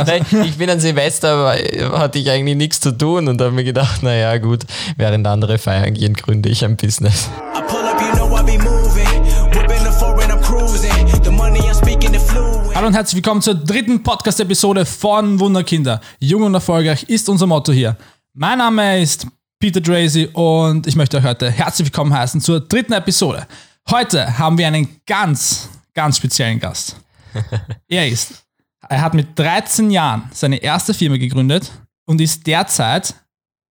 Nein, ich bin an Silvester, aber hatte ich eigentlich nichts zu tun und habe mir gedacht, naja gut, während andere feiern gehen, gründe ich ein Business. Hallo und herzlich willkommen zur dritten Podcast-Episode von Wunderkinder. Jung und erfolgreich ist unser Motto hier. Mein Name ist Peter Tracy und ich möchte euch heute herzlich willkommen heißen zur dritten Episode. Heute haben wir einen ganz, ganz speziellen Gast. er ist, er hat mit 13 Jahren seine erste Firma gegründet und ist derzeit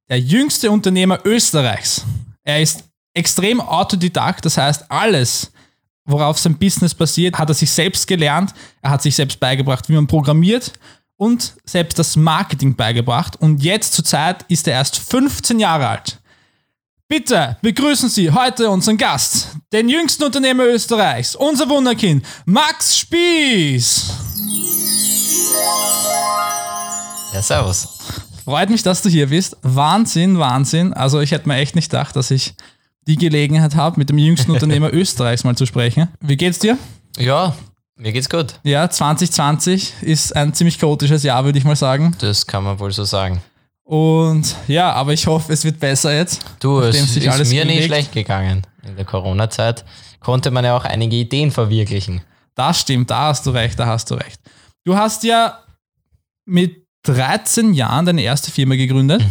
der jüngste Unternehmer Österreichs. Er ist extrem autodidakt, das heißt alles, worauf sein Business basiert, hat er sich selbst gelernt. Er hat sich selbst beigebracht, wie man programmiert und selbst das Marketing beigebracht. Und jetzt zur Zeit ist er erst 15 Jahre alt. Bitte begrüßen Sie heute unseren Gast, den jüngsten Unternehmer Österreichs, unser Wunderkind, Max Spieß. Ja, servus. Freut mich, dass du hier bist. Wahnsinn, Wahnsinn. Also ich hätte mir echt nicht gedacht, dass ich die Gelegenheit habe, mit dem jüngsten Unternehmer Österreichs mal zu sprechen. Wie geht's dir? Ja, mir geht's gut. Ja, 2020 ist ein ziemlich chaotisches Jahr, würde ich mal sagen. Das kann man wohl so sagen. Und ja, aber ich hoffe, es wird besser jetzt. Du, es ist mir nicht gelegt. schlecht gegangen. In der Corona-Zeit konnte man ja auch einige Ideen verwirklichen. Das stimmt, da hast du recht, da hast du recht. Du hast ja mit 13 Jahren deine erste Firma gegründet.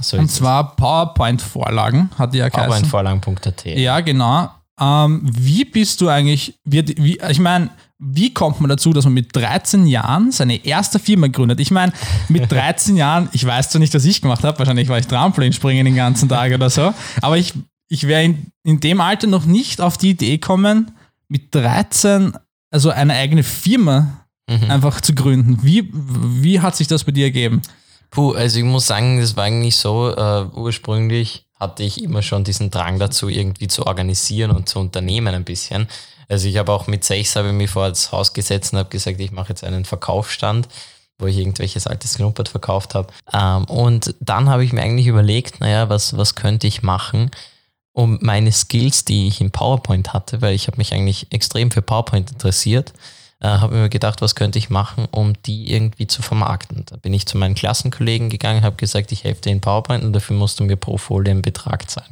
So Und zwar PowerPoint-Vorlagen, hat die ja es. aber geheißen. ein Vorlagen.at. Ja, genau. Ähm, wie bist du eigentlich, wie, wie, ich meine, wie kommt man dazu, dass man mit 13 Jahren seine erste Firma gründet? Ich meine, mit 13 Jahren, ich weiß zwar nicht, was ich gemacht habe, wahrscheinlich war ich Trampolin springen den ganzen Tag oder so, aber ich, ich wäre in, in dem Alter noch nicht auf die Idee kommen, mit 13 also eine eigene Firma einfach zu gründen. Wie, wie hat sich das bei dir ergeben? Puh, also ich muss sagen, das war eigentlich so, äh, ursprünglich hatte ich immer schon diesen Drang dazu, irgendwie zu organisieren und zu unternehmen ein bisschen. Also ich habe auch mit sechs habe ich mich vor das Haus gesetzt und habe gesagt, ich mache jetzt einen Verkaufsstand, wo ich irgendwelches altes Klumpert verkauft habe. Ähm, und dann habe ich mir eigentlich überlegt, naja, was, was könnte ich machen, um meine Skills, die ich in PowerPoint hatte, weil ich habe mich eigentlich extrem für PowerPoint interessiert, äh, habe mir gedacht, was könnte ich machen, um die irgendwie zu vermarkten. Da bin ich zu meinen Klassenkollegen gegangen, habe gesagt, ich helfe dir in PowerPoint und dafür musst du mir pro Folie einen Betrag zahlen.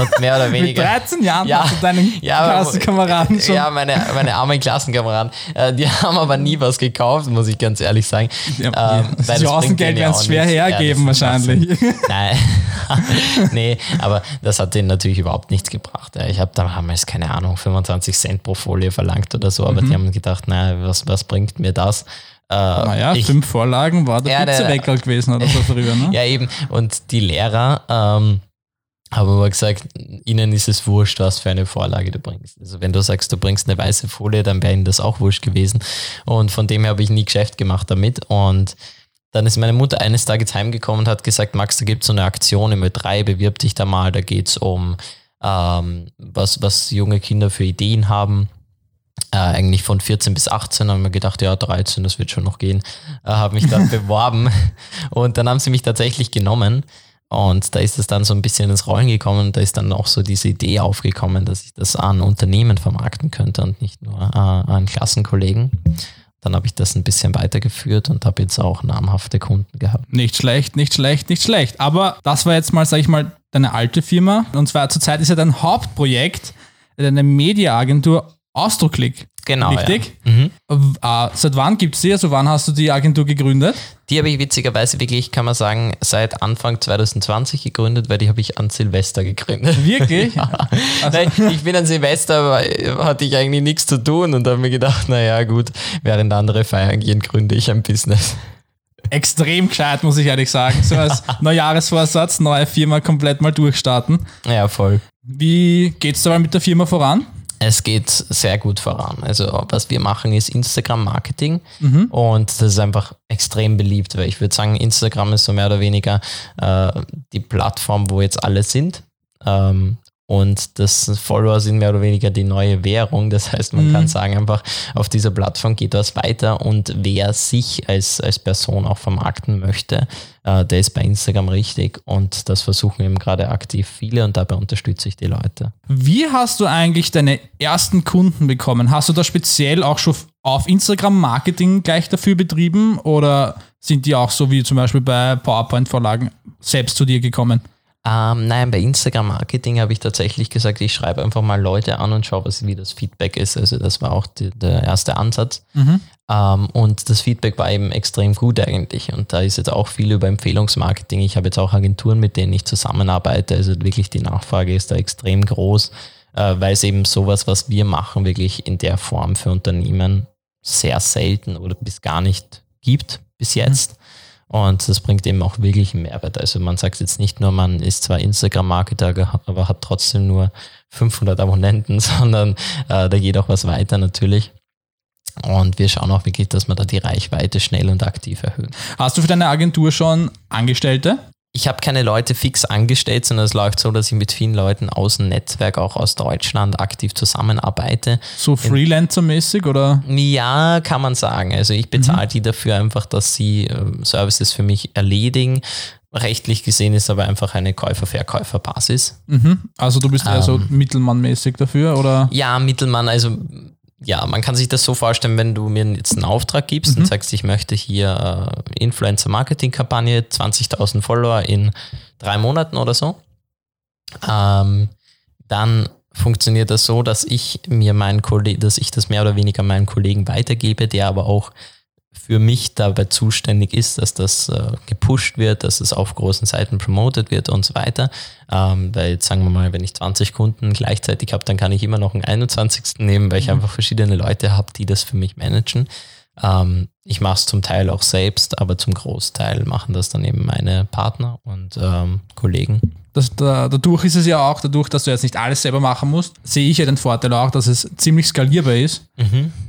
Und mehr oder Mit weniger. 13 Jahren Ja. hast du deinen Ja, Klassenkameraden schon. Ja, meine, meine armen Klassenkameraden, äh, die haben aber nie was gekauft, muss ich ganz ehrlich sagen. Ja, Ähm, ja. das Chancengeld werden es schwer nichts. Ja, hergeben ist wahrscheinlich. Nein, nee, aber das hat denen natürlich überhaupt nichts gebracht. Ja, Ich habe damals, keine Ahnung, 25 Cent pro Folie verlangt oder so, aber die haben gedacht, naja, was, was bringt mir das? Äh, Naja, ich- fünf Vorlagen war der Ja, Pizzaweckerl gewesen oder so früher, ne? Ja, eben. Und die Lehrer ähm, haben aber gesagt, ihnen ist es wurscht, was für eine Vorlage du bringst. Also wenn du sagst, du bringst eine weiße Folie, dann wäre ihnen das auch wurscht gewesen. Und von dem her habe ich nie Geschäft gemacht damit. Und dann ist meine Mutter eines Tages heimgekommen und hat gesagt, Max, da gibt es so eine Aktion im Ö3, bewirb dich da mal, da geht es um, ähm, was, was junge Kinder für Ideen haben. Äh, eigentlich von 14 bis 18 haben wir gedacht, ja, 13, das wird schon noch gehen. Äh, habe mich dann beworben und dann haben sie mich tatsächlich genommen. Und da ist es dann so ein bisschen ins Rollen gekommen und da ist dann auch so diese Idee aufgekommen, dass ich das an Unternehmen vermarkten könnte und nicht nur äh, an Klassenkollegen. Dann habe ich das ein bisschen weitergeführt und habe jetzt auch namhafte Kunden gehabt. Nicht schlecht, nicht schlecht, nicht schlecht. Aber das war jetzt mal, sag ich mal, deine alte Firma. Und zwar zurzeit ist ja dein Hauptprojekt deine Mediaagentur Austroklick. Genau. Richtig? Ja. Mhm. Äh, seit wann gibt es die? Also wann hast du die Agentur gegründet? Die habe ich witzigerweise wirklich, kann man sagen, seit Anfang 2020 gegründet, weil die habe ich an Silvester gegründet. Wirklich? Nein, ich bin an Silvester, aber hatte ich eigentlich nichts zu tun und habe mir gedacht, naja gut, während andere feiern gehen, gründe ich ein Business. Extrem gescheit, muss ich ehrlich sagen. So als Neujahresvorsatz, neue Firma komplett mal durchstarten. Ja, voll. Wie geht's dabei mit der Firma voran? Es geht sehr gut voran. Also was wir machen ist Instagram-Marketing und das ist einfach extrem beliebt, weil ich würde sagen, Instagram ist so mehr oder weniger äh, die Plattform, wo jetzt alle sind. Ähm, und das Follower sind mehr oder weniger die neue Währung. Das heißt, man kann sagen, einfach auf dieser Plattform geht was weiter und wer sich als, als Person auch vermarkten möchte, äh, der ist bei Instagram richtig und das versuchen eben gerade aktiv viele und dabei unterstütze ich die Leute. Wie hast du eigentlich deine ersten Kunden bekommen? Hast du da speziell auch schon auf Instagram Marketing gleich dafür betrieben oder sind die auch so wie zum Beispiel bei PowerPoint-Vorlagen selbst zu dir gekommen? Ähm, nein, bei Instagram Marketing habe ich tatsächlich gesagt, ich schreibe einfach mal Leute an und schaue, was, wie das Feedback ist. Also das war auch die, der erste Ansatz. Ähm, und das Feedback war eben extrem gut eigentlich. Und da ist jetzt auch viel über Empfehlungsmarketing. Ich habe jetzt auch Agenturen, mit denen ich zusammenarbeite. Also wirklich die Nachfrage ist da extrem groß, äh, weil es eben sowas, was wir machen, wirklich in der Form für Unternehmen sehr selten oder bis gar nicht gibt bis jetzt. Und das bringt eben auch wirklich einen Mehrwert. Also man sagt jetzt nicht nur, man ist zwar Instagram-Marketer, aber hat trotzdem nur 500 Abonnenten, sondern äh, da geht auch was weiter natürlich. Und wir schauen auch wirklich, dass wir da die Reichweite schnell und aktiv erhöhen. Hast du für deine Agentur schon Angestellte? Ich habe keine Leute fix angestellt, sondern es läuft so, dass ich mit vielen Leuten aus dem Netzwerk, auch aus Deutschland, aktiv zusammenarbeite. So Freelancer-mäßig oder? Ja, kann man sagen. Also ich bezahle die dafür einfach, dass sie ähm, Services für mich erledigen. Rechtlich gesehen ist aber einfach eine Käufer-Verkäufer-Basis. Mhm. Also du bist eher so Ähm. Mittelmann-mäßig dafür oder? Ja, Mittelmann, also ja, man kann sich das so vorstellen, wenn du mir jetzt einen Auftrag gibst und sagst, ich möchte hier äh, Influencer-Marketing-Kampagne, 20.000 Follower in drei Monaten oder so, ähm, dann funktioniert das so, dass ich mir meinen Kollegen, dass ich das mehr oder weniger meinen Kollegen weitergebe, der aber auch für mich dabei zuständig ist, dass das äh, gepusht wird, dass es auf großen Seiten promoted wird und so weiter. Ähm, weil jetzt sagen wir mal, wenn ich 20 Kunden gleichzeitig habe, dann kann ich immer noch einen 21. nehmen, weil ich einfach verschiedene Leute habe, die das für mich managen. Ähm, ich mache es zum Teil auch selbst, aber zum Großteil machen das dann eben meine Partner und ähm, Kollegen. Das, da, dadurch ist es ja auch, dadurch, dass du jetzt nicht alles selber machen musst, sehe ich ja den Vorteil auch, dass es ziemlich skalierbar ist.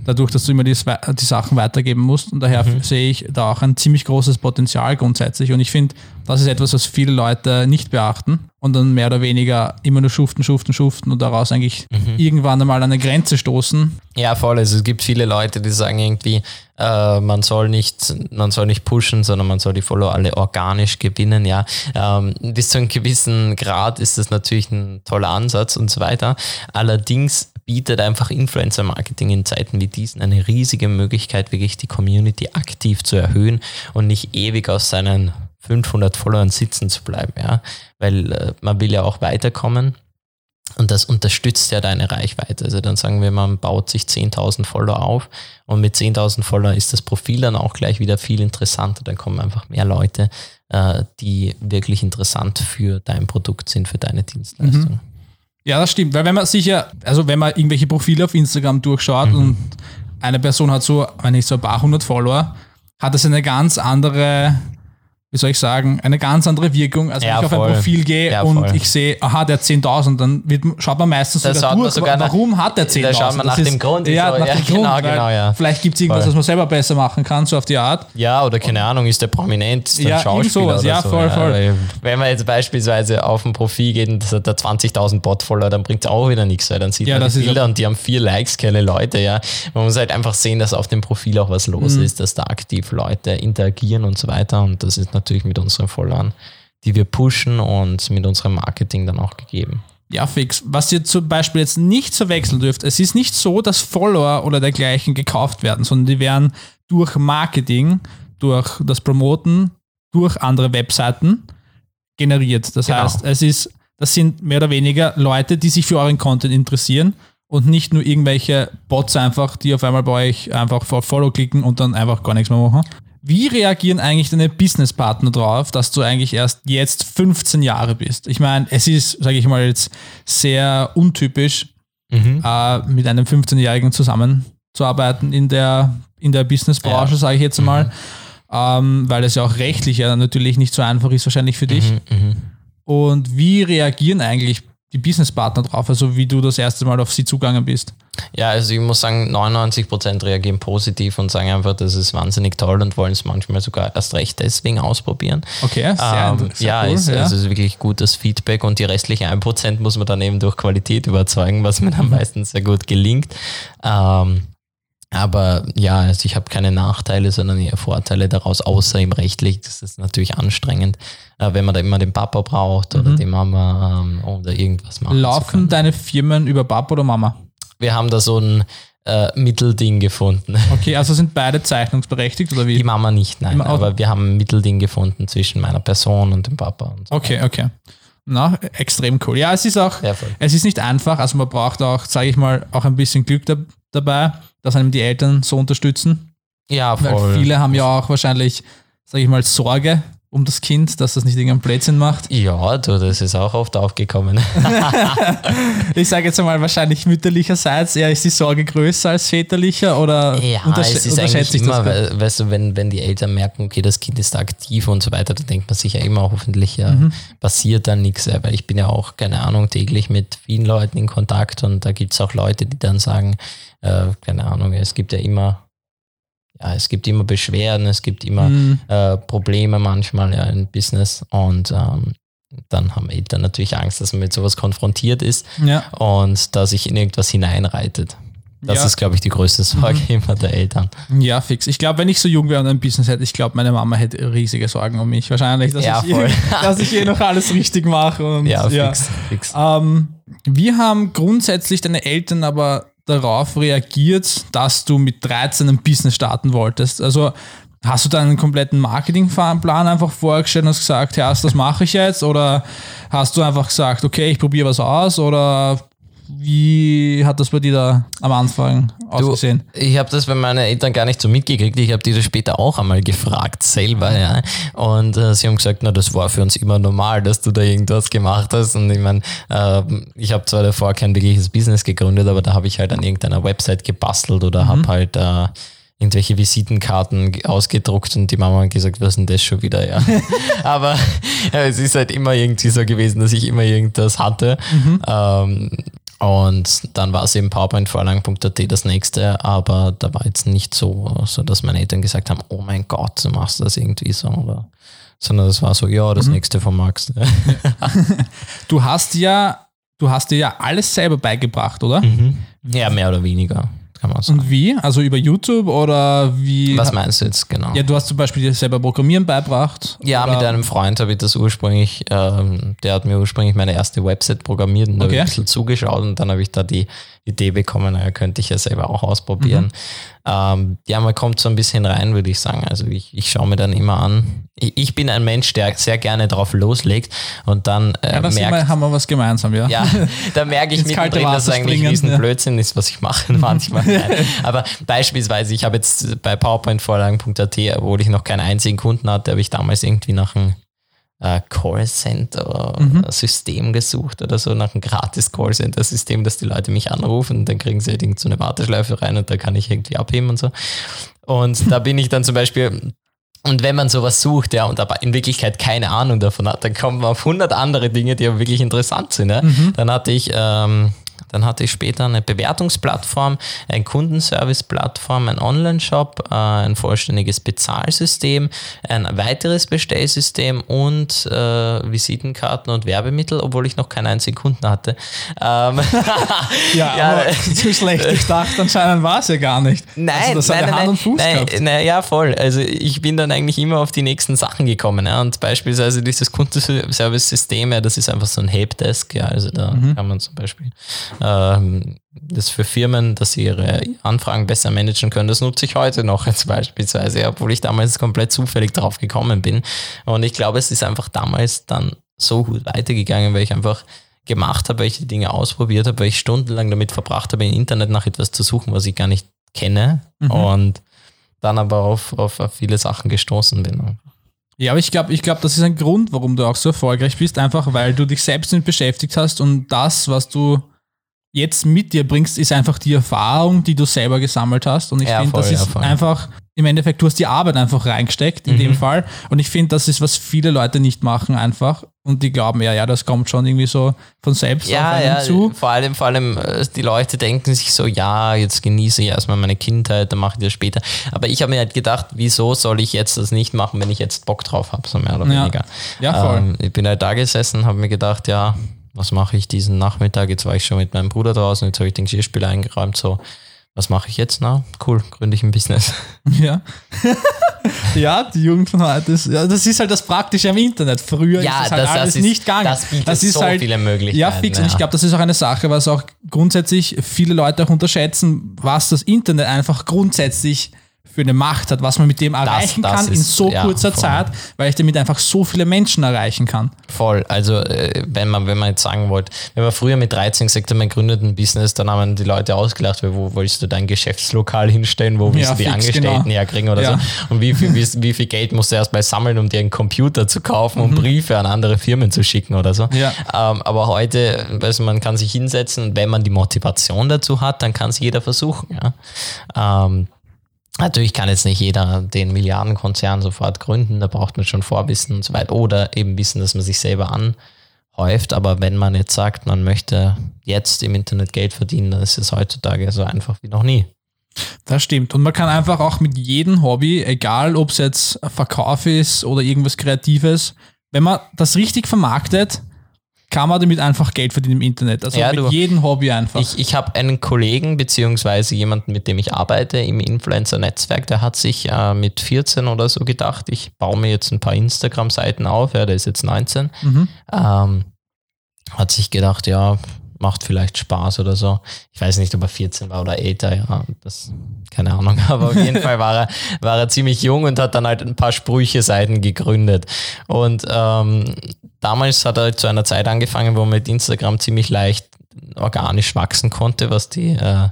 Dadurch, dass du immer die, die Sachen weitergeben musst. Und daher sehe ich da auch ein ziemlich großes Potenzial grundsätzlich. Und ich finde, das ist etwas, was viele Leute nicht beachten und dann mehr oder weniger immer nur schuften, schuften, schuften und daraus eigentlich irgendwann einmal an eine Grenze stoßen. Ja, voll. Also es gibt viele Leute, die sagen irgendwie, äh, man soll nicht, man soll nicht pushen, sondern man soll die Follower alle organisch gewinnen. Ja, ähm, bis zu einem gewissen Grad ist das natürlich ein toller Ansatz und so weiter. Allerdings bietet einfach Influencer-Marketing in Zeiten wie diesen eine riesige Möglichkeit, wirklich die Community aktiv zu erhöhen und nicht ewig aus seinen 500 Followern sitzen zu bleiben. Ja, weil äh, man will ja auch weiterkommen. Und das unterstützt ja deine Reichweite. Also dann sagen wir, man baut sich 10.000 Follower auf und mit 10.000 Follower ist das Profil dann auch gleich wieder viel interessanter. Dann kommen einfach mehr Leute, äh, die wirklich interessant für dein Produkt sind, für deine Dienstleistung. Ja, das stimmt. Weil wenn man sicher, also wenn man irgendwelche Profile auf Instagram durchschaut und eine Person hat so, wenn ich so ein paar hundert Follower, hat das eine ganz andere, wie soll ich sagen, eine ganz andere Wirkung, als wenn Ja, ich auf ein. Profil gehe Ja, und voll. ich sehe, aha, der hat 10.000, dann wird, schaut man meistens Da sogar durch, sogar nach- warum hat der 10.000? da schaut man Das nach dem Grund, Ja, wieso- nach ja, dem genau, Grund, genau, ja. Vielleicht gibt es irgendwas, Voll. was man selber besser machen kann, so auf die Art. Ja, oder keine Ahnung, ist der prominent, ist der Ja, Schauspieler sowas. oder Ja, so. voll, voll. Wenn man jetzt beispielsweise auf ein Profil geht und das hat da 20.000 Bot-Follower, dann bringt es auch wieder nichts, weil dann sieht Ja, man das die Bilder und die haben vier Likes, keine Leute, ja. Man muss halt einfach sehen, dass auf dem Profil auch was los Mhm. ist, dass da aktiv Leute interagieren und so weiter und das ist natürlich mit unseren Followern, die wir pushen und mit unserem Marketing dann auch gegeben. Ja, fix. Was ihr zum Beispiel jetzt nicht verwechseln dürft, es ist nicht so, dass Follower oder dergleichen gekauft werden, sondern die werden durch Marketing, durch das Promoten, durch andere Webseiten generiert. Das Genau. heißt, es ist, das sind mehr oder weniger Leute, die sich für euren Content interessieren und nicht nur irgendwelche Bots einfach, die auf einmal bei euch einfach vor Follow klicken und dann einfach gar nichts mehr machen. Wie reagieren eigentlich deine Businesspartner drauf, dass du eigentlich erst jetzt 15 Jahre bist? Ich meine, es ist, sage ich mal jetzt, sehr untypisch, äh, mit einem 15-Jährigen zusammenzuarbeiten in der, in der Businessbranche, Ja. sage ich jetzt mal, ähm, weil es ja auch rechtlich ja natürlich nicht so einfach ist, wahrscheinlich für dich. Mhm, Und wie reagieren eigentlich die Businesspartner drauf, also wie du das erste Mal auf sie zugangen bist? Ja, also ich muss sagen, 99% reagieren positiv und sagen einfach, das ist wahnsinnig toll und wollen es manchmal sogar erst recht deswegen ausprobieren. Okay, sehr, Ähm, sehr ja, cool. ist, ja. Also ist wirklich gutes Feedback und die restlichen 1% muss man dann eben durch Qualität überzeugen, was mir dann meistens sehr gut gelingt. Ähm, aber ja, also ich habe keine Nachteile, sondern eher Vorteile daraus, außer im rechtlich. Das ist natürlich anstrengend, äh, wenn man da immer den Papa braucht oder die Mama ähm, oder irgendwas machen zu Mhm. Laufen deine Firmen über Papa oder Mama? Wir haben da so ein, äh, Mittelding gefunden. Okay, also sind beide zeichnungsberechtigt oder Die wie? Mama nicht, nein. Auch- Aber wir haben ein Mittelding gefunden zwischen meiner Person und dem Papa. Und so. Okay, okay. Na, extrem cool. Ja, es ist auch, Ja, es ist nicht einfach, also man braucht auch, sage ich mal, auch ein bisschen Glück da, dabei, dass einem die Eltern so unterstützen. Ja, Weil voll. viele haben ja auch wahrscheinlich, sage ich mal, Sorge um das Kind, dass das nicht irgendeinen Blödsinn macht. Ja, du, das ist auch oft aufgekommen. Ich sage jetzt einmal wahrscheinlich mütterlicherseits, eher ist die Sorge größer als väterlicher oder Ja, untersch es ist unterschätze eigentlich ich das? immer, we- weißt du, wenn, wenn die Eltern merken, okay, das Kind ist da aktiv und so weiter, dann denkt man sich ja immer, hoffentlich ja, Mhm. passiert dann nichts. Weil ich bin ja auch, keine Ahnung, täglich mit vielen Leuten in Kontakt und da gibt es auch Leute, die dann sagen, äh, keine Ahnung, es gibt ja immer, ja, es gibt immer Beschwerden, es gibt immer Mhm. äh, Probleme manchmal ja, im Business und ähm, dann haben Eltern natürlich Angst, dass man mit sowas konfrontiert ist Ja, und da sich in irgendwas hineinreitet. Das Ja. Mhm. ist, glaube ich, die größte Sorge immer der Eltern. ja, fix. Ich glaube, wenn ich so jung wäre und ein Business hätte, ich glaube, meine Mama hätte riesige Sorgen um mich. Wahrscheinlich, dass, Ja, ich, voll. dass ich hier noch alles richtig mache. Und, Ja, fix, fix. Ähm, wie haben grundsätzlich deine Eltern aber darauf reagiert, dass du mit 13 ein Business starten wolltest? Also hast du deinen kompletten Marketingplan einfach vorgestellt und hast gesagt, ja, das mache ich jetzt? Oder hast du einfach gesagt, okay, ich probiere was aus? Oder wie hat das bei dir da am Anfang ausgesehen? Ich habe das bei meinen Eltern gar nicht so mitgekriegt. Ich habe die das später auch einmal gefragt selber. Ja. Und äh, sie haben gesagt, na, das war für uns immer normal, dass du da irgendwas gemacht hast. Und ich meine, äh, ich habe zwar davor kein wirkliches Business gegründet, aber da habe ich halt an irgendeiner Website gebastelt oder habe halt äh, irgendwelche Visitenkarten ge- ausgedruckt und die Mama hat gesagt, was ist denn das schon wieder? Ja. aber ja, es ist halt immer irgendwie so gewesen, dass ich immer irgendwas hatte. Ähm, und dann war es eben powerpointvorlagen.at das nächste, aber da war jetzt nicht so, so, dass meine Eltern gesagt haben, oh mein Gott, du machst das irgendwie so, oder? Sondern das war so, ja, das nächste von Max. Du hast ja, du hast dir ja alles selber beigebracht, oder? ja, mehr oder weniger, kann man sagen. Und wie? Also über YouTube oder wie? Was meinst du jetzt genau? Ja, du hast zum Beispiel dir selber Programmieren beigebracht. Ja, oder? mit einem Freund habe ich das ursprünglich, ähm, der hat mir ursprünglich meine erste Website programmiert und da habe ich Okay. ein bisschen zugeschaut und dann habe ich da die Idee bekommen, naja, könnte ich ja selber auch ausprobieren. Mhm. Ähm, ja, man kommt so ein bisschen rein, würde ich sagen. Also ich, ich schaue mir dann immer an. Ich, ich bin ein Mensch, der sehr gerne drauf loslegt und dann äh, Ja, das merkt, immer, haben wir was gemeinsam, ja. ja, da merke ich mittendrin, dass es eigentlich riesen ja. Blödsinn ist, was ich mache manchmal. Aber beispielsweise, ich habe jetzt bei powerpointvorlagen.at, obwohl ich noch keinen einzigen Kunden hatte, habe ich damals irgendwie nach einem äh, Callcenter-System gesucht oder so, nach einem gratis Callcenter-System, dass die Leute mich anrufen und dann kriegen sie halt irgend so eine Warteschleife rein und da kann ich irgendwie abheben und so. Und da bin ich dann zum Beispiel und wenn man sowas sucht, ja, und aber in Wirklichkeit keine Ahnung davon hat, dann kommt man auf 100 andere Dinge, die aber wirklich interessant sind. Ja. Dann hatte ich, ähm, dann hatte ich später eine Bewertungsplattform, ein Kundenservice-Plattform, ein Online-Shop, äh, ein vollständiges Bezahlsystem, ein weiteres Bestellsystem und äh, Visitenkarten und Werbemittel, obwohl ich noch keinen einzigen Kunden hatte. Ähm, Ja, Ja, aber zu schlecht gedacht, anscheinend war es ja gar nicht. Nein, also das hat nein, ja nein, Hand nein, und Fuß nein, gehabt. nein, ja, voll. Also ich bin dann eigentlich immer auf die nächsten Sachen gekommen. Ja. Und beispielsweise dieses Kundenservice-System, ja, das ist einfach so ein Helpdesk. Ja. Also da Mhm. kann man zum Beispiel ähm, das für Firmen, dass sie ihre Anfragen besser managen können. Das nutze ich heute noch jetzt beispielsweise, obwohl ich damals komplett zufällig drauf gekommen bin. Und ich glaube, es ist einfach damals dann so gut weitergegangen, weil ich einfach gemacht habe, weil ich die Dinge ausprobiert habe, weil ich stundenlang damit verbracht habe, im Internet nach etwas zu suchen, was ich gar nicht kenne Mhm. und dann aber auf, auf, auf viele Sachen gestoßen bin. Ja, aber ich glaube, ich glaub, das ist ein Grund, warum du auch so erfolgreich bist, einfach weil du dich selbst damit beschäftigt hast und das, was du jetzt mit dir bringst, ist einfach die Erfahrung, die du selber gesammelt hast. Und ich Ja, finde, das ja, ist voll. einfach, im Endeffekt, du hast die Arbeit einfach reingesteckt, in Mhm. dem Fall. Und ich finde, das ist, was viele Leute nicht machen einfach. Und die glauben, ja, ja, das kommt schon irgendwie so von selbst auf Ja, einen ja, zu. vor allem, vor allem äh, die Leute denken sich so, ja, jetzt genieße ich erstmal meine Kindheit, dann mache ich das später. Aber ich habe mir halt gedacht, wieso soll ich jetzt das nicht machen, wenn ich jetzt Bock drauf habe, so mehr oder Ja. weniger. Ja, voll. Ähm, ich bin halt da gesessen, habe mir gedacht, ja, was mache ich diesen Nachmittag? Jetzt war ich schon mit meinem Bruder draußen, jetzt habe ich den Geschirrspüler eingeräumt, so, was mache ich jetzt? Na, cool, gründe ich ein Business. Ja. ja, die Jugend von heute ist, ja, das ist halt das Praktische am Internet. Früher Ja, ist das halt das- das alles ist- nicht gegangen. das bietet so viele Möglichkeiten, Ja, fix. Und ich ja. glaube, das ist auch eine Sache, was auch grundsätzlich viele Leute auch unterschätzen, was das Internet einfach grundsätzlich für eine Macht hat, was man mit dem erreichen das kann in ist- so ja, kurzer voll. Zeit, weil ich damit einfach so viele Menschen erreichen kann. Voll. Also, äh, wenn man, wenn man jetzt sagen wollte, wenn man früher mit 13 gesagt hat, man gründet ein Business, dann haben die Leute ausgelacht, weil wo willst du dein Geschäftslokal hinstellen, wo willst Ja, du die fix, Angestellten genau. herkriegen oder Ja. so. Und wie viel, wie, wie viel Geld musst du erst mal sammeln, um dir einen Computer zu kaufen und Briefe an andere Firmen zu schicken oder so. Mhm. Ähm, aber heute, du, man kann sich hinsetzen und wenn man die Motivation dazu hat, dann kann es jeder versuchen. Ja. Ähm, Natürlich kann jetzt nicht jeder den Milliardenkonzern sofort gründen, da braucht man schon Vorwissen und so weiter. Oder eben Wissen, dass man sich selber anhäuft. Aber wenn man jetzt sagt, man möchte jetzt im Internet Geld verdienen, dann ist es heutzutage so einfach wie noch nie. Das stimmt. Und man kann einfach auch mit jedem Hobby, egal ob es jetzt Verkauf ist oder irgendwas Kreatives, wenn man das richtig vermarktet, kann man damit einfach Geld verdienen im Internet. Also Ja, mit du- jedem Hobby einfach. Ich, ich habe einen Kollegen beziehungsweise jemanden, mit dem ich arbeite im Influencer-Netzwerk, der hat sich äh, mit 14 oder so gedacht, ich baue mir jetzt ein paar Instagram-Seiten auf, ja, der ist jetzt 19, ähm, hat sich gedacht, ja, macht vielleicht Spaß oder so. Ich weiß nicht, ob er 14 war oder älter, ja, das, keine Ahnung, aber auf jeden Fall war er, war er ziemlich jung und hat dann halt ein paar Sprüche-Seiten gegründet. Und ähm, damals hat er zu einer Zeit angefangen, wo man mit Instagram ziemlich leicht organisch wachsen konnte, was die äh,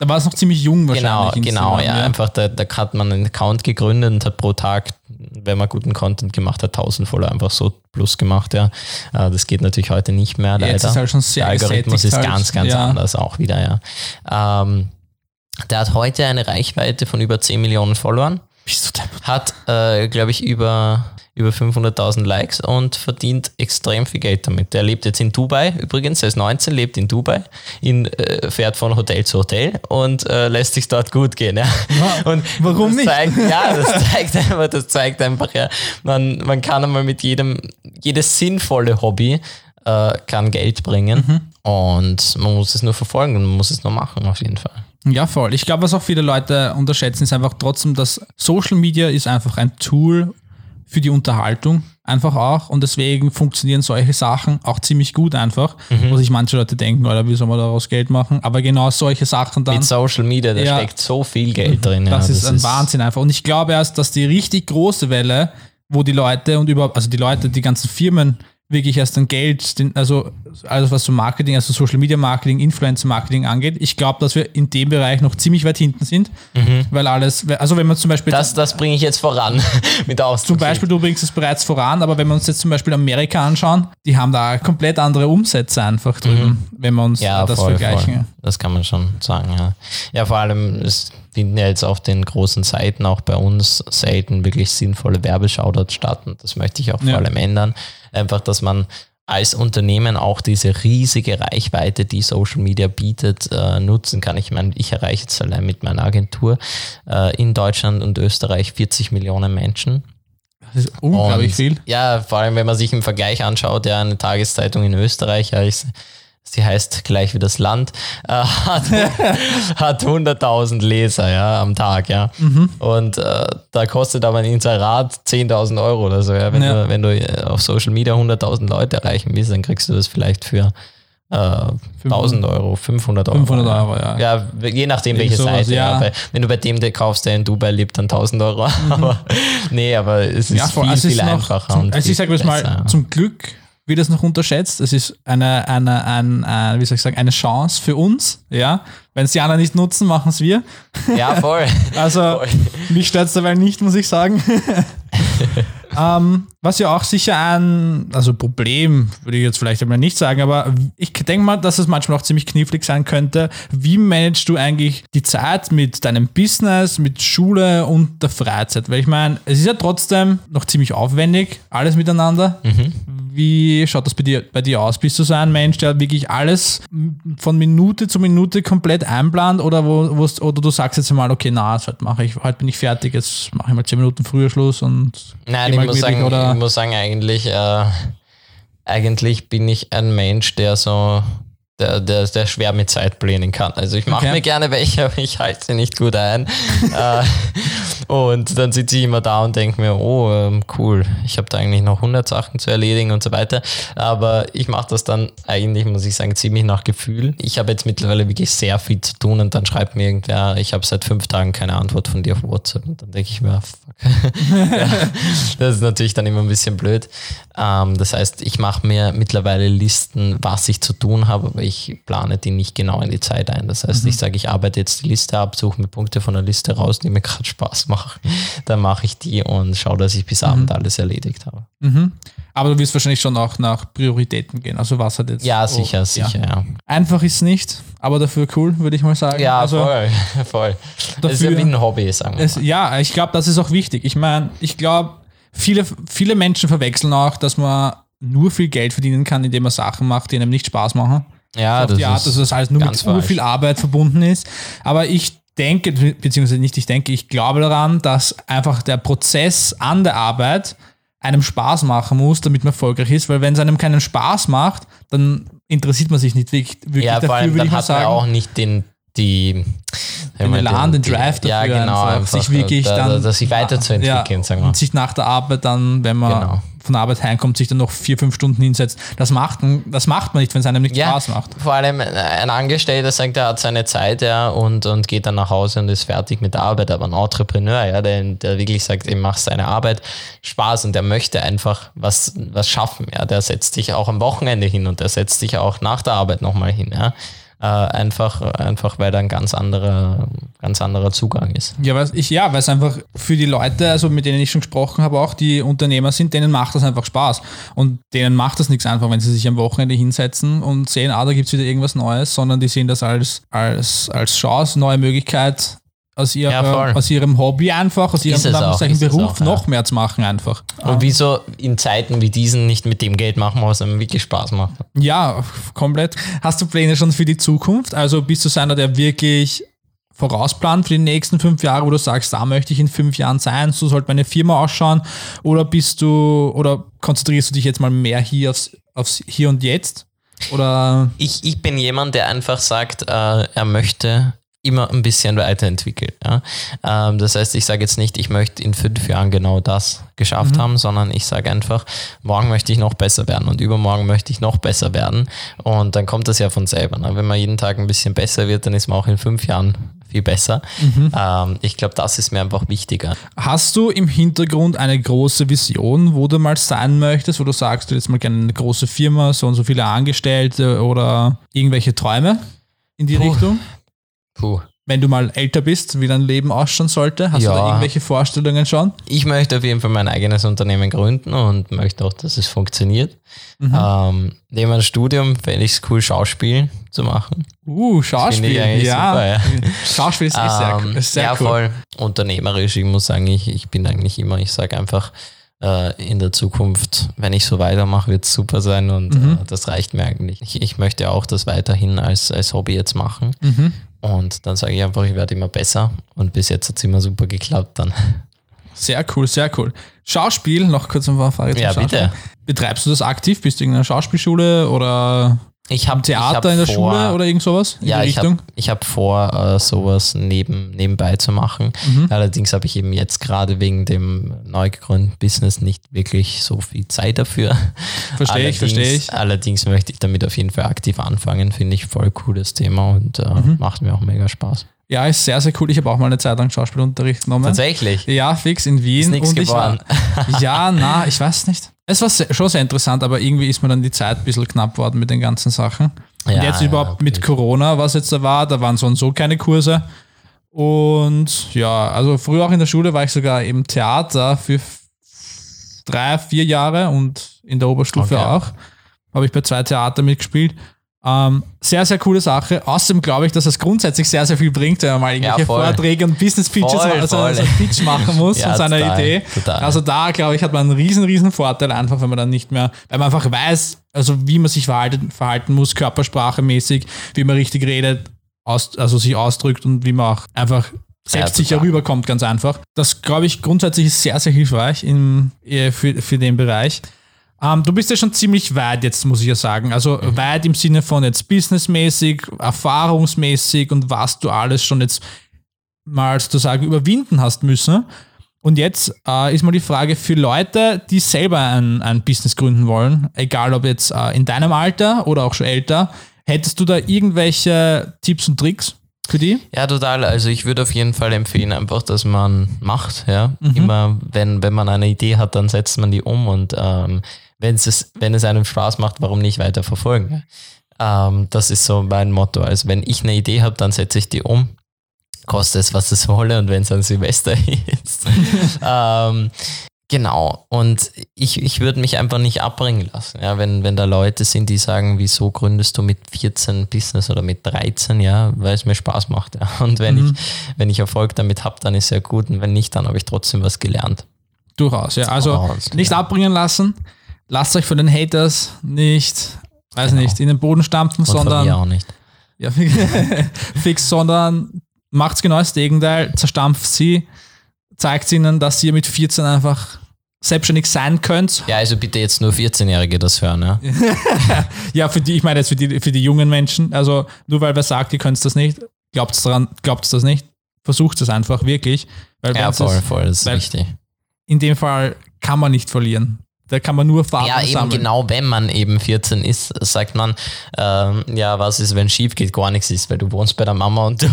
da war es noch ziemlich jung Genau, wahrscheinlich. genau, Instagram, ja. Einfach, da, da hat man einen Account gegründet und hat pro Tag, wenn man guten Content gemacht hat, 1000 Follower einfach so plus gemacht, ja. Äh, Das geht natürlich heute nicht mehr, leider. Jetzt ist halt schon sehr Der Algorithmus ist halt, ganz, ganz ja. anders auch wieder, ja. Ähm, der hat heute eine Reichweite von über 10 Millionen Followern? Hat, äh, glaube ich, über, über 500.000 Likes und verdient extrem viel Geld damit. Der lebt jetzt in Dubai übrigens, er ist 19, lebt in Dubai, in, äh, fährt von Hotel zu Hotel und äh, lässt sich dort gut gehen. Ja. Und warum das nicht? Zeigt, ja, das zeigt einfach, das zeigt einfach, ja, man, man kann einmal mit jedem, jedes sinnvolle Hobby äh, kann Geld bringen Mhm. und man muss es nur verfolgen und man muss es nur machen auf jeden Fall. Ja, voll. Ich glaube, was auch viele Leute unterschätzen, ist einfach trotzdem, dass Social Media ist einfach ein Tool für die Unterhaltung. Einfach auch. Und deswegen funktionieren solche Sachen auch ziemlich gut einfach. Mhm. Wo sich manche Leute denken, oder wie soll man daraus Geld machen? Aber genau solche Sachen dann. Mit Social Media, da Ja. steckt so viel Geld drin. Das ja, ist ein Wahnsinn einfach. Und ich glaube erst, dass die richtig große Welle, wo die Leute und überhaupt, also die Leute, die ganzen Firmen wirklich erst dann Geld, den, also alles was so Marketing, also Social Media Marketing, Influencer Marketing angeht, ich glaube, dass wir in dem Bereich noch ziemlich weit hinten sind, weil alles, also wenn man zum Beispiel Mhm. Das, das bringe ich jetzt voran mit Ausdruck. zum Beispiel, du bringst es bereits voran, aber wenn wir uns jetzt zum Beispiel Amerika anschauen, die haben da komplett andere Umsätze einfach drüben, wenn wir uns ja, das voll, vergleichen. Voll. Das kann man schon sagen, ja. Ja, vor allem, es finden ja jetzt auf den großen Seiten auch bei uns selten wirklich sinnvolle Werbeshoutouts statt und das möchte ich auch Ja. vor allem ändern. Einfach, dass man als Unternehmen auch diese riesige Reichweite, die Social Media bietet, äh, nutzen kann. Ich meine, ich erreiche jetzt allein mit meiner Agentur äh, in Deutschland und Österreich 40 Millionen Menschen. Das ist unglaublich Und, viel. Ja, vor allem, wenn man sich im Vergleich anschaut, ja, eine Tageszeitung in Österreich, ja, ich, sie heißt gleich wie das Land, äh, hat, hat 100.000 Leser ja, am Tag. Ja. Mhm. Und äh, da kostet aber ein Inserat 10.000 Euro oder so. Ja. Wenn, Ja. Du, wenn du äh, auf Social Media 100.000 Leute erreichen willst, dann kriegst du das vielleicht für äh, 1000 Euro, 500 Euro. 500 Euro, ja. Ja, je nachdem, welche sowas, Seite. Ja. Bei, wenn du bei dem der kaufst, der in Dubai lebt, dann 1000 Euro. Aber nee, aber es ist Ja, voll. viel, Also es viel ist einfacher. Zum, und also ich sage mal, zum Glück wird das noch unterschätzt. Es ist eine, eine, ein, ein, wie soll ich sagen, eine Chance für uns. Ja, wenn es die anderen nicht nutzen, machen es wir. Ja, voll. Also Voll. mich stört es dabei nicht, muss ich sagen. ähm, was ja auch sicher ein, also Problem, würde ich jetzt vielleicht einmal nicht sagen, aber ich denke mal, dass es manchmal auch ziemlich knifflig sein könnte. Wie managst du eigentlich die Zeit mit deinem Business, mit Schule und der Freizeit? Weil ich meine, es ist ja trotzdem noch ziemlich aufwendig, alles miteinander. Wie schaut das bei dir, bei dir aus? Bist du so ein Mensch, der wirklich alles von Minute zu Minute komplett einplant oder, wo, wo's- oder du sagst jetzt mal, okay, na, heute mache ich, heute bin ich fertig, jetzt mache ich mal zehn Minuten früher Schluss und Nein, muss, sagen, oder? ich muss sagen, eigentlich, äh, eigentlich bin ich ein Mensch, der so der, der, der schwer mit Zeit planen kann. Also ich mache Okay. mir gerne welche, aber ich halte sie nicht gut ein. Äh, und dann sitze ich immer da und denke mir, oh, ähm, cool, ich habe da eigentlich noch 100 Sachen zu erledigen und so weiter. Aber ich mache das dann eigentlich, muss ich sagen, ziemlich nach Gefühl. Ich habe jetzt mittlerweile wirklich sehr viel zu tun und dann schreibt mir irgendwer, ich habe seit fünf Tagen keine Antwort von dir auf WhatsApp. Und dann denke ich mir, ah, fuck. ja, das ist natürlich dann immer ein bisschen blöd. Ähm, das heißt, ich mache mir mittlerweile Listen, was ich zu tun habe, aber ich plane die nicht genau in die Zeit ein. Das heißt, ich sage, ich arbeite jetzt die Liste ab, suche mir Punkte von der Liste raus, die mir gerade Spaß machen. Dann mache ich die und schaue, dass ich bis Abend alles erledigt habe. Mhm. Aber du wirst wahrscheinlich schon auch nach Prioritäten gehen. Also was hat jetzt. Ja, oh, sicher, sicher, ja. Einfach ist nicht, aber dafür cool, würde ich mal sagen. Ja, also, voll, voll. Das ist ja dafür- wie ein Hobby, sagen wir Es, mal. ja, ich glaube, das ist auch wichtig. Ich meine, ich glaube, viele, viele Menschen verwechseln auch, dass man nur viel Geld verdienen kann, indem man Sachen macht, die einem nicht Spaß machen. Ja, auf die Art, dass das alles nur mit falsch. viel Arbeit verbunden ist. Aber ich denke, beziehungsweise nicht ich denke, ich glaube daran, dass einfach der Prozess an der Arbeit einem Spaß machen muss, damit man erfolgreich ist, weil wenn es einem keinen Spaß macht, dann interessiert man sich nicht wirklich, wirklich Ja, vor dafür, allem würde dann ich mal hat man sagen. auch nicht den, die, den Elan, den die- Drive dafür ja, genau, einfach, einfach, sich wirklich da, dann da, da sich weiterzuentwickeln, ja, sagen wir. und sich nach der Arbeit dann, wenn man Genau. Von der Arbeit heimkommt, sich dann noch vier, fünf Stunden hinsetzt. Das macht, das macht man nicht, wenn es einem nicht Spaß macht. Vor allem ein Angestellter sagt, er hat seine Zeit ja, und, und geht dann nach Hause und ist fertig mit der Arbeit. Aber ein Entrepreneur, ja, der, der wirklich sagt, er macht seine Arbeit Spaß und der möchte einfach was, was schaffen. Ja. Der setzt sich auch am Wochenende hin und der setzt sich auch nach der Arbeit nochmal hin. Ja. Äh, einfach, einfach, weil da ein ganz anderer, ganz anderer Zugang ist. Ja, weil ich, ja, weil es einfach für die Leute, also mit denen ich schon gesprochen habe, auch die Unternehmer sind, denen macht das einfach Spaß. Und denen macht das nichts einfach, wenn sie sich am Wochenende hinsetzen und sehen, ah, da gibt es wieder irgendwas Neues, sondern die sehen das als, als, als Chance, neue Möglichkeit aus, ihrer, Ja, voll. aus ihrem Hobby einfach, aus ihrem auch, Beruf auch, ja. noch mehr zu machen einfach. Und wieso in Zeiten wie diesen nicht mit dem Geld machen, was einem wirklich Spaß macht? Ja, komplett. Hast du Pläne schon für die Zukunft? Also bist du so einer, der wirklich vorausplant für die nächsten fünf Jahre, wo du sagst, da möchte ich in fünf Jahren sein, so sollte meine Firma ausschauen? Oder bist du, oder konzentrierst du dich jetzt mal mehr hier aufs, aufs Hier und Jetzt? Oder ich, ich bin jemand, der einfach sagt, äh, er möchte immer ein bisschen weiterentwickeln. Ja? Ähm, das heißt, ich sage jetzt nicht, ich möchte in fünf Jahren genau das geschafft haben, sondern ich sage einfach, morgen möchte ich noch besser werden und übermorgen möchte ich noch besser werden. Und dann kommt das ja von selber. Ne? Wenn man jeden Tag ein bisschen besser wird, dann ist man auch in fünf Jahren viel besser. Ähm, ich glaube, das ist mir einfach wichtiger. hast du im Hintergrund eine große Vision, wo du mal sein möchtest, wo du sagst, du jetzt mal gerne eine große Firma, so und so viele Angestellte oder irgendwelche Träume in die Puh. Richtung? Puh. wenn du mal älter bist, wie dein Leben ausschauen sollte? Hast du Ja. da irgendwelche Vorstellungen schon? Ich möchte auf jeden Fall mein eigenes Unternehmen gründen und möchte auch, dass es funktioniert. Mhm. Ähm, neben einem Studium fände ich es cool, Schauspiel zu machen. Uh, Schauspiel. ja. super, ja. Schauspiel ist, sehr, Ähm, ist sehr ja, cool. voll. Unternehmerisch, ich muss sagen, ich, ich bin eigentlich immer, ich sage einfach, in der Zukunft, wenn ich so weitermache, wird es super sein und Mhm. äh, das reicht mir eigentlich. Ich, ich möchte auch das weiterhin als, als Hobby jetzt machen. Mhm. Und dann sage ich einfach, ich werde immer besser und bis jetzt hat es immer super geklappt dann. Sehr cool, sehr cool. Schauspiel, noch kurz ein paar Fragen zum Ja, Schauspiel. bitte. Betreibst du das aktiv? Bist du in einer Schauspielschule oder Ich habe Theater in der Schule oder irgend sowas? In Ja, die ich habe ich hab vor, äh, sowas neben, nebenbei zu machen. Mhm. Allerdings habe ich eben jetzt gerade wegen dem neu gegründeten Business nicht wirklich so viel Zeit dafür. Verstehe ich, verstehe ich. Allerdings möchte ich damit auf jeden Fall aktiv anfangen. Finde ich voll cooles Thema und äh, Mhm. macht mir auch mega Spaß. Ja, ist sehr, sehr cool. Ich habe auch mal eine Zeit lang Schauspielunterricht genommen. Tatsächlich. Ja, fix in Wien. Ist und ich war, ja, na, ich weiß nicht. Es war sehr, schon sehr interessant, aber irgendwie ist mir dann die Zeit ein bisschen knapp worden mit den ganzen Sachen. und Ja, jetzt ja, überhaupt okay. mit Corona, was jetzt da war, da waren so und so keine Kurse. Und ja, also früher auch in der Schule war ich sogar im Theater für drei, vier Jahre und in der Oberstufe Okay. auch. Habe ich bei zwei Theater mitgespielt. Ähm, sehr, sehr coole Sache. Außerdem glaube ich, dass es grundsätzlich sehr, sehr viel bringt, wenn man mal irgendwelche voll. Vorträge und Business Pitches, Voll, also, voll. also Pitch machen muss Ja, von seiner total, Idee. total. Also da, glaube ich, hat man einen riesen, riesen Vorteil einfach, wenn man dann nicht mehr, weil man einfach weiß, also wie man sich verhalten, verhalten muss, körpersprachemäßig, wie man richtig redet, aus, also sich ausdrückt und wie man auch einfach selbstsicher total. rüberkommt, ganz einfach. Das, glaube ich, grundsätzlich ist sehr, sehr hilfreich im, äh, für, für den Bereich. Ähm, du bist ja schon ziemlich weit jetzt, muss ich ja sagen. Also Mhm. weit im Sinne von jetzt businessmäßig, erfahrungsmäßig und was du alles schon jetzt mal sozusagen überwinden hast müssen. Und jetzt äh, ist mal die Frage für Leute, die selber ein, ein Business gründen wollen, egal ob jetzt äh, in deinem Alter oder auch schon älter, hättest du da irgendwelche Tipps und Tricks für die? Ja, total. Also ich würde auf jeden Fall empfehlen, einfach, dass man macht. Ja, immer wenn wenn man eine Idee hat, dann setzt man die um und ähm, wenn es wenn es einem Spaß macht, warum nicht weiter verfolgen? Ähm, das ist so mein Motto. Also wenn ich eine Idee habe, dann setze ich die um. Koste es, was es wolle und wenn es ein Silvester ist. ähm, genau. Und ich, ich würde mich einfach nicht abbringen lassen. Ja, wenn, wenn da Leute sind, die sagen, wieso gründest du mit 14 Business oder mit 13, ja, weil es mir Spaß macht. Ja. Und wenn, ich, wenn ich Erfolg damit habe, dann ist ja gut. Und wenn nicht, dann habe ich trotzdem was gelernt. Durchaus, ja. Also Durchaus, nicht ja. abbringen lassen. Lasst euch von den Haters nicht, weiß Genau. nicht, in den Boden stampfen, Und von sondern mir auch nicht. ja, fix, sondern macht's genau das Gegenteil, zerstampft sie, zeigt ihnen, dass ihr mit 14 einfach selbstständig sein könnt. Ja, also bitte jetzt nur 14-Jährige das hören. Ja. Ja, für die, ich meine jetzt für die, für die jungen Menschen, also nur weil wer sagt, ihr könnt das nicht, glaubt daran, glaubt das nicht, versucht es einfach wirklich. Weil Ja, voll, es- voll, das ist weil- wichtig. in dem Fall kann man nicht verlieren. Da kann man nur Erfahrung Ja, eben sammeln. genau, wenn man eben 14 ist, sagt man, ähm, ja, was ist, wenn schief geht, gar nichts ist, weil du wohnst bei der Mama und du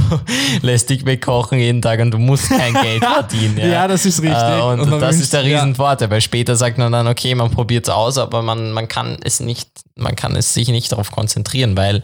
lässt dich wegkochen jeden Tag und du musst kein Geld verdienen. Ja, Ja, das ist richtig. Äh, und, Und das ist der ja. Riesenvorteil, weil später sagt man dann, okay, man probiert es aus, aber man, man kann es nicht, man kann es sich nicht darauf konzentrieren, weil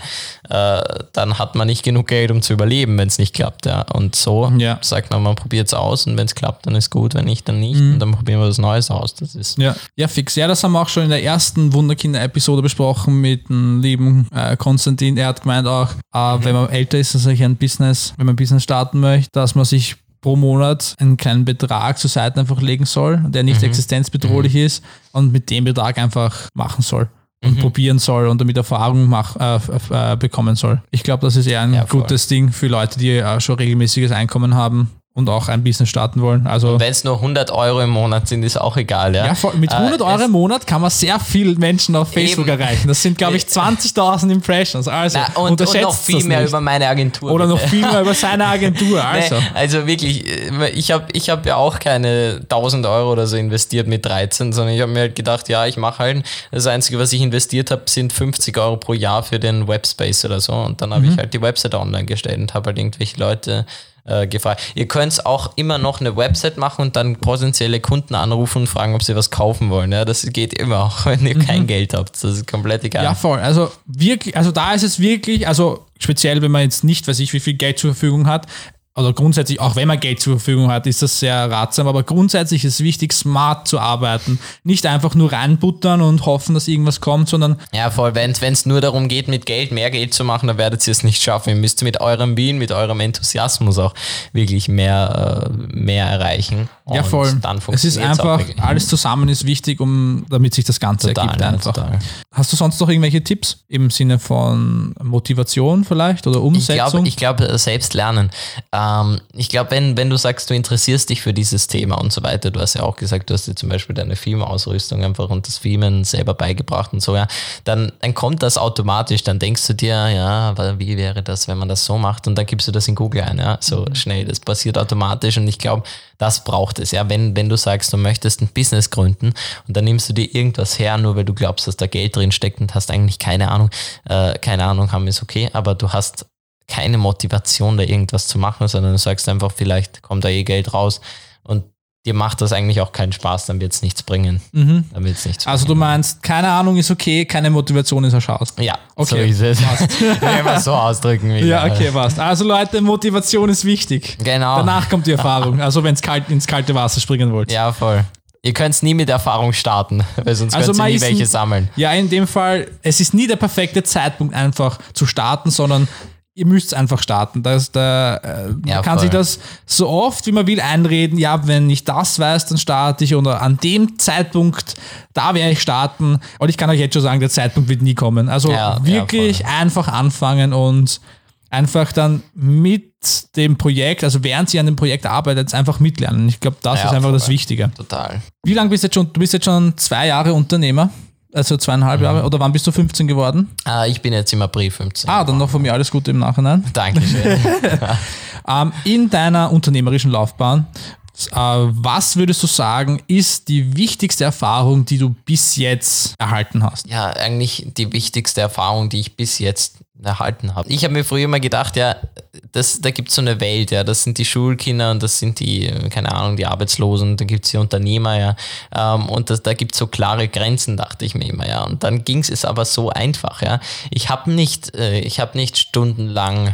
äh, dann hat man nicht genug Geld, um zu überleben, wenn es nicht klappt. Ja. Und so Ja. sagt man, man probiert es aus und wenn es klappt, dann ist gut, wenn nicht, dann nicht. Und dann probieren wir was Neues aus. Das ist Ja, ja, fix. Ja, das haben wir auch schon in der ersten Wunderkinder-Episode besprochen mit dem lieben äh, Konstantin. Er hat gemeint auch, äh, wenn man älter ist, dass sich ein Business, wenn man ein Business starten möchte, dass man sich pro Monat einen kleinen Betrag zur Seite einfach legen soll, der nicht existenzbedrohlich ist und mit dem Betrag einfach machen soll. Und probieren soll und damit Erfahrung mach, äh, äh, bekommen soll. Ich glaube, das ist eher ein Ja, gutes Ding für Leute, die äh, schon regelmäßiges Einkommen haben und auch ein Business starten wollen. Also Wenn es nur 100 Euro im Monat sind, ist auch egal. Ja, Ja, mit Äh, 100 Euro es- im Monat kann man sehr viele Menschen auf Facebook Eben. erreichen. Das sind, glaube ich, 20.000 Impressions. Also, Na, und, und unterschätzt noch viel mehr nicht. über meine Agentur. Oder noch bitte. viel mehr über seine Agentur. Also, Nee, also wirklich, äh, ich habe ich hab ja auch keine 1000 Euro oder so investiert mit 13, sondern ich habe mir halt gedacht, ja, ich mache halt, das Einzige, was ich investiert habe, sind 50 Euro pro Jahr für den Webspace oder so. Und dann habe Mhm. ich halt die Website online gestellt und habe halt irgendwelche Leute äh, gefragt. Ihr könnt auch immer noch eine Website machen und dann potenzielle Kunden anrufen und fragen, ob sie was kaufen wollen. Ja, das geht immer, auch wenn ihr kein Geld habt. Das ist komplett egal. Mhm. ja, voll. Also, wirklich, also da ist es wirklich, also speziell, wenn man jetzt nicht weiß ich, wie viel Geld zur Verfügung hat, oder grundsätzlich, auch wenn man Geld zur Verfügung hat, ist das sehr ratsam, aber grundsätzlich ist es wichtig, smart zu arbeiten. Nicht einfach nur reinbuttern und hoffen, dass irgendwas kommt, sondern Ja, voll. Wenn es nur darum geht, mit Geld mehr Geld zu machen, dann werdet ihr es nicht schaffen. Ihr müsst mit eurem Willen, mit eurem Enthusiasmus auch wirklich mehr, äh, mehr erreichen. ja, Und voll. Dann es ist einfach, alles zusammen ist wichtig, um, damit sich das Ganze Total, ergibt ja, einfach. total. Hast du sonst noch irgendwelche Tipps im Sinne von Motivation vielleicht oder Umsetzung? ich glaube, selbst lernen. Ähm, ich glaube, wenn, wenn du sagst, du interessierst dich für dieses Thema und so weiter, du hast ja auch gesagt, du hast dir zum Beispiel deine Filmausrüstung einfach und das Filmen selber beigebracht und so, ja, dann, dann kommt das automatisch. Dann denkst du dir, ja, wie wäre das, wenn man das so macht? Und dann gibst du das in Google ein, ja, so schnell. Das passiert automatisch und ich glaube, das braucht es, ja. Wenn, wenn du sagst, du möchtest ein Business gründen und dann nimmst du dir irgendwas her, nur weil du glaubst, dass da Geld drin steckt und hast eigentlich keine Ahnung, äh, keine Ahnung haben ist okay, aber du hast keine Motivation, da irgendwas zu machen, sondern du sagst einfach, vielleicht kommt da eh Geld raus und dir macht das eigentlich auch keinen Spaß, dann wird es nichts bringen. Mhm. Dann wird's nichts Also du meinst, keine Ahnung ist okay, keine Motivation ist erschaut. ja, Okay, so ist es. Wenn wir so ausdrücken will. Ja, okay, passt. Also Leute, Motivation ist wichtig. Genau. Danach kommt die Erfahrung. Also wenn es kalt, ins kalte Wasser springen wollt. Ja, voll. Ihr könnt nie mit Erfahrung starten, weil sonst Also könnt ihr man nie welche ein- sammeln. Ja, in dem Fall, es ist nie der perfekte Zeitpunkt einfach zu starten, sondern ihr müsst einfach starten. Das, da, äh, man Ja, kann voll. sich das so oft wie man will einreden, ja, wenn ich das weiß, dann starte ich oder an dem Zeitpunkt, da werde ich starten. Und ich kann euch jetzt schon sagen, der Zeitpunkt wird nie kommen. Also Ja, ja, wirklich einfach anfangen und einfach dann mit dem Projekt, also während sie an dem Projekt arbeitet, einfach mitlernen. Ich glaube, das Ja, ist einfach das voll. Wichtige. Total. Wie lange bist du jetzt schon? Du bist jetzt schon zwei Jahre Unternehmer. Also zweieinhalb Mhm. Jahre. Oder wann bist du 15 geworden? Äh, ich bin jetzt im April 15. Ah, dann noch von mir alles Gute im Nachhinein. Dankeschön. Ähm, in deiner unternehmerischen Laufbahn, was würdest du sagen, ist die wichtigste Erfahrung, die du bis jetzt erhalten hast? ja, eigentlich die wichtigste Erfahrung, die ich bis jetzt erhalten habe. Ich habe mir früher immer gedacht, ja, das, da gibt es so eine Welt, ja, das sind die Schulkinder und das sind die, äh, keine Ahnung, die Arbeitslosen, da gibt es die Unternehmer, ja, ähm, und das, da gibt es so klare Grenzen, dachte ich mir immer, ja, und dann ging es aber so einfach, ja. Ich habe nicht, äh, ich habe nicht stundenlang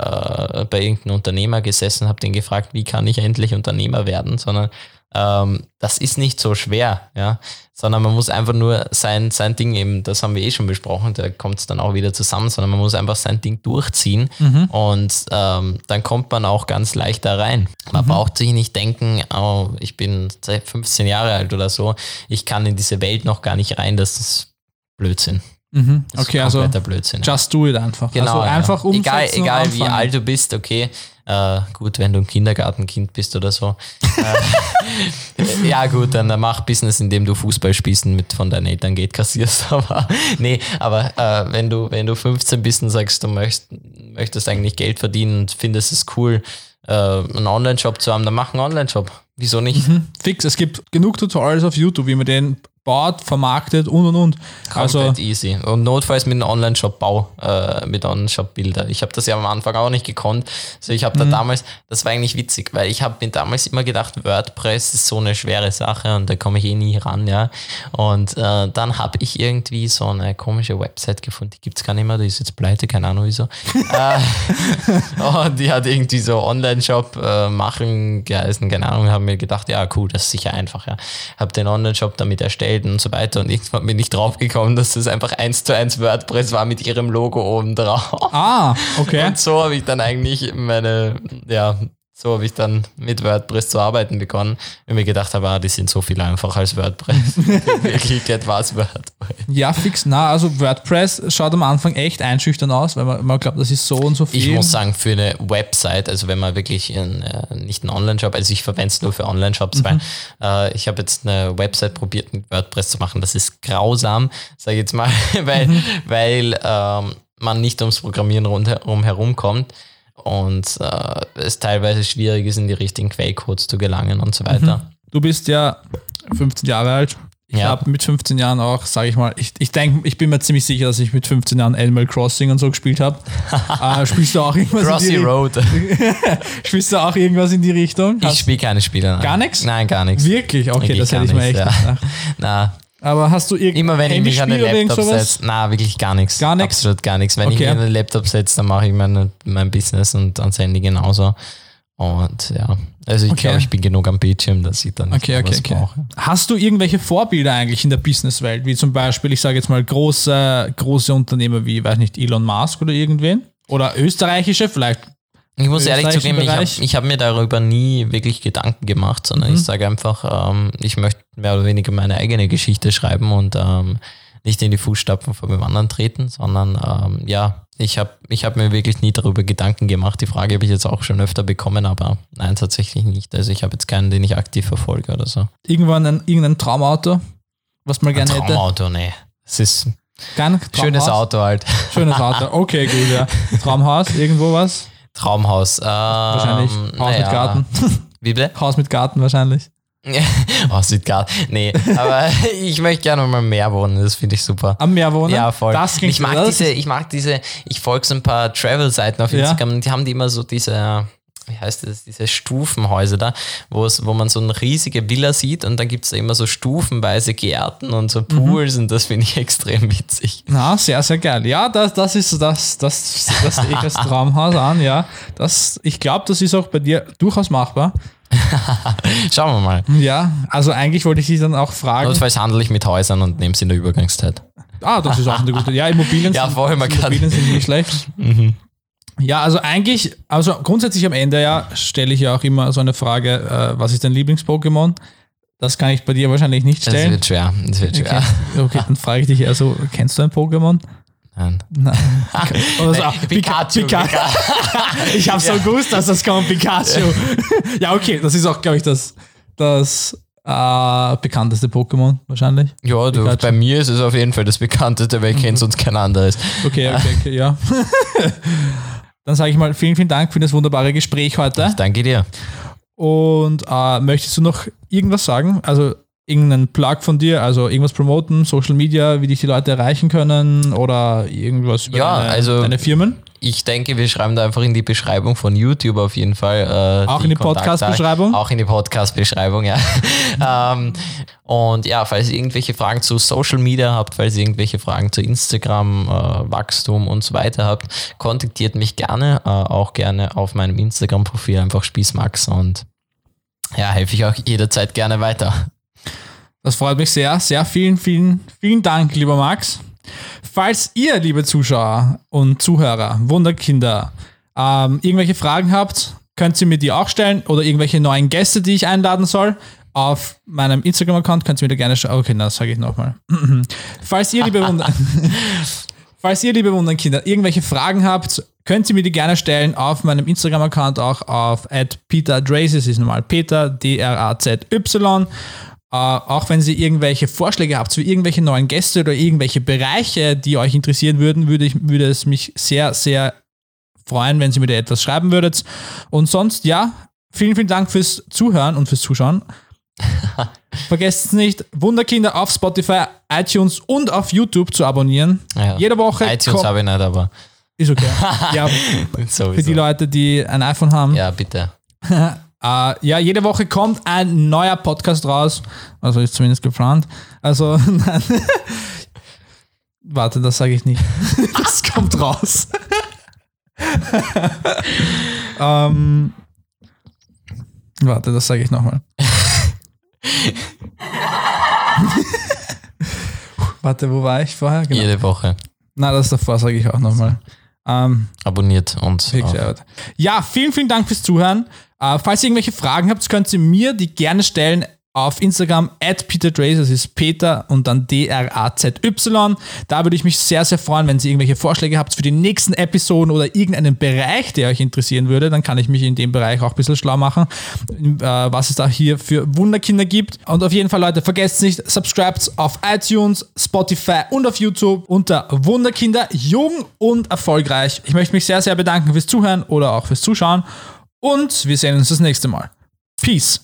äh, bei irgendeinem Unternehmer gesessen, habe den gefragt, wie kann ich endlich Unternehmer werden, sondern ähm, das ist nicht so schwer, ja, sondern man muss einfach nur sein, sein Ding eben, das haben wir eh schon besprochen, da kommt es dann auch wieder zusammen, sondern man muss einfach sein Ding durchziehen und ähm, dann kommt man auch ganz leicht da rein. Man braucht sich nicht denken, oh, ich bin seit 15 Jahre alt oder so, ich kann in diese Welt noch gar nicht rein, das ist Blödsinn. Mhm. Das Okay, ist also Blödsinn. just do it einfach. Genau, also einfach ja. Egal, egal wie alt du bist, okay. Äh, gut, wenn du ein Kindergartenkind bist oder so. äh, ja, gut, dann mach Business, indem du Fußball spielst und mit von deinen Eltern Geld kassierst. Aber nee, aber äh, wenn du, wenn du 15 bist und sagst, du möchtest, möchtest eigentlich Geld verdienen und findest es cool, äh, einen Online-Shop zu haben, dann mach einen Online-Shop. Wieso nicht? Fix, es gibt genug Tutorials auf YouTube, wie man den baut, vermarktet und und und. Also, Komplett easy. Und notfalls mit einem Online-Shop-Bau, äh, mit Online-Shop-Bilder. Ich habe das ja am Anfang auch nicht gekonnt. Also ich habe da damals, das war eigentlich witzig, weil ich habe mir damals immer gedacht, WordPress ist so eine schwere Sache und da komme ich eh nie ran, ja. Und äh, dann habe ich irgendwie so eine komische Website gefunden, die gibt's gar nicht mehr, die ist jetzt pleite, keine Ahnung wieso. äh, und die hat irgendwie so Online-Shop äh, machen geheißen, keine Ahnung, habe mir gedacht, ja cool, das ist sicher einfach, ja. Habe den Online-Shop damit erstellt und so weiter und irgendwann bin ich draufgekommen, dass das einfach eins zu eins WordPress war mit ihrem Logo oben drauf. ah, okay. Und so habe ich dann eigentlich meine, ja, so habe ich dann mit WordPress zu arbeiten begonnen, weil mir gedacht habe, ah, die sind so viel einfacher als WordPress. In Wirklichkeit war es WordPress. Ja, fix. Na, also WordPress schaut am Anfang echt einschüchtern aus, weil man, man glaubt, das ist so und so viel. Ich muss sagen, für eine Website, also wenn man wirklich in, äh, nicht einen Online-Shop, also ich verwende es nur für Online-Shops, weil äh, ich habe jetzt eine Website probiert mit WordPress zu machen. Das ist grausam, sage ich jetzt mal, weil, weil ähm, man nicht ums Programmieren rundherum herumkommt und äh, es teilweise schwierig ist, in die richtigen Quellcodes zu gelangen und so weiter. Du bist ja 15 Jahre alt. Ich Ja. habe mit 15 Jahren auch, sage ich mal, ich, ich denke, ich bin mir ziemlich sicher, dass ich mit 15 Jahren Animal Crossing und so gespielt habe. äh, spielst du auch irgendwas Crossy in die, Road. Spielst du auch irgendwas in die Richtung? Ich Hast- spiele keine Spiele. Nein. Gar nix? Nein, gar nichts. Wirklich? Okay, Wirklich das hätte ich mir echt nichts, ja. gedacht. Na, Aber hast du irgend Immer wenn ich mich an den Laptop setze, na wirklich gar nichts. Gar nichts? Absolut gar nichts. Wenn ich Okay. mich an den Laptop setze, dann mache ich meine, mein Business und ans Handy genauso. Und ja, also ich Okay. glaube, ich bin genug am Bildschirm, dass ich dann Okay, okay, was okay. brauche. Hast du irgendwelche Vorbilder eigentlich in der Businesswelt, wie zum Beispiel, ich sage jetzt mal große, große Unternehmer wie, weiß nicht, Elon Musk oder irgendwen? Oder österreichische, vielleicht Ich muss ehrlich zugeben, ich habe Bereich? ich hab mir darüber nie wirklich Gedanken gemacht, sondern Mhm. ich sage einfach, ähm, ich möchte mehr oder weniger meine eigene Geschichte schreiben und ähm, nicht in die Fußstapfen von dem anderen treten, sondern ähm, ja, ich habe ich hab mir wirklich nie darüber Gedanken gemacht. Die Frage habe ich jetzt auch schon öfter bekommen, aber nein, tatsächlich nicht. Also ich habe jetzt keinen, den ich aktiv verfolge oder so. irgendwann ein, irgendein Traumauto, was man gerne hätte? Traumauto, nee. Es ist ein Kein schönes Traumhaus? Auto halt. Schönes Auto. Okay, gut, ja. Traumhaus, irgendwo was? Traumhaus. Ähm, Wahrscheinlich. Haus naja. mit Garten. Wie bitte? Haus mit Garten wahrscheinlich. oh, Südgard. Nee, aber ich möchte gerne mal mehr wohnen, das finde ich super. Am Meer wohnen? Ja, voll. Das klingt ich mag das- diese, ich mag diese, ich folge so ein paar Travel-Seiten auf Ja. Instagram und die haben die immer so diese, wie heißt das, diese Stufenhäuser da, wo es, wo man so eine riesige Villa sieht und dann gibt es da immer so stufenweise Gärten und Mhm. so Pools und das finde ich extrem witzig. Na, sehr, sehr geil. Ja, das, das ist so das, das, das als Traumhaus an, ja. Das, ich glaube, das ist auch bei dir durchaus machbar. Schauen wir mal. Ja, also eigentlich wollte ich dich dann auch fragen. Notfalls handle ich mit Häusern und nehme sie in der Übergangszeit. Ah, das ist auch eine gute. Ja, Immobilien, Ja, sind, vorher mal Immobilien sind nicht schlecht. Ja, also eigentlich, also grundsätzlich am Ende ja, stelle ich ja auch immer so eine Frage, äh, was ist dein Lieblings-Pokémon? Das kann ich bei dir wahrscheinlich nicht Das stellen. wird schwer. Das wird schwer. Okay, okay dann frage ich dich eher so, kennst du ein Pokémon? Nein. Nein. Oder so, ah, Pikachu. Pika- ich habe so gewusst, dass das kommt, Pikachu. ja, okay, das ist auch, glaube ich, das, das Äh, bekannteste Pokémon wahrscheinlich. Ja, du, bei mir ist es auf jeden Fall das bekannteste, weil ich kenne sonst kein anderes. Okay, okay, okay, ja. Dann sage ich mal vielen, vielen Dank für das wunderbare Gespräch heute. Danke dir. Und äh, möchtest du noch irgendwas sagen? Also irgendeinen Plug von dir, also irgendwas promoten, Social Media, wie dich die Leute erreichen können oder irgendwas über Ja, deine, also- deine Firmen? Ich denke, wir schreiben da einfach in die Beschreibung von YouTube auf jeden Fall. Äh, Auch in die. Podcast-Beschreibung? Auch in die Podcast-Beschreibung, ja. ähm, und ja, falls ihr irgendwelche Fragen zu Social Media habt, falls ihr irgendwelche Fragen zu Instagram, äh, Wachstum und so weiter habt, kontaktiert mich gerne. Äh, auch gerne auf meinem Instagram-Profil einfach Spießmax und ja, helfe ich auch jederzeit gerne weiter. Das freut mich sehr, sehr vielen, vielen, vielen Dank, lieber Max. Falls ihr, liebe Zuschauer und Zuhörer, Wunderkinder, ähm, irgendwelche Fragen habt, könnt ihr mir die auch stellen oder irgendwelche neuen Gäste, die ich einladen soll. Auf meinem Instagram-Account könnt ihr mir da gerne schauen. Okay, das sage ich nochmal. Falls ihr, liebe Wunder Falls ihr, liebe Wunderkinder, irgendwelche Fragen habt, könnt ihr mir die gerne stellen auf meinem Instagram-Account, auch auf peterdrazy, das ist normal Peter, D-R-A-Z-Y. Äh, auch wenn ihr irgendwelche Vorschläge habt für irgendwelche neuen Gäste oder irgendwelche Bereiche, die euch interessieren würden, würde, ich, würde es mich sehr, sehr freuen, wenn ihr mir da etwas schreiben würdet. Und sonst, ja, vielen, vielen Dank fürs Zuhören und fürs Zuschauen. Vergesst es nicht, Wunderkinder auf Spotify, iTunes und auf YouTube zu abonnieren. Ja. Jede Woche iTunes habe ich nicht, aber ist okay. ja, für die Leute, die ein iPhone haben. Ja, bitte. Äh, ja, jede Woche kommt ein neuer Podcast raus. Also ist zumindest geplant. Also, nein. Warte, das sage ich nicht. das kommt raus. ähm, warte, das sage ich nochmal. warte, wo war ich vorher? Genau. Jede Woche. Na, das davor sage ich auch nochmal. Ähm, Abonniert und. Ja, vielen, vielen Dank fürs Zuhören. Äh, falls ihr irgendwelche Fragen habt, könnt ihr mir die gerne stellen auf Instagram at peterdrazy, das ist Peter und dann D-R-A-Z-Y. Da würde ich mich sehr, sehr freuen, wenn ihr irgendwelche Vorschläge habt für die nächsten Episoden oder irgendeinen Bereich, der euch interessieren würde. Dann kann ich mich in dem Bereich auch ein bisschen schlau machen, äh, was es da hier für Wunderkinder gibt. Und auf jeden Fall, Leute, vergesst nicht, subscribt auf iTunes, Spotify und auf YouTube unter Wunderkinder, jung und erfolgreich. Ich möchte mich sehr, sehr bedanken fürs Zuhören oder auch fürs Zuschauen. Und wir sehen uns das nächste Mal. Peace.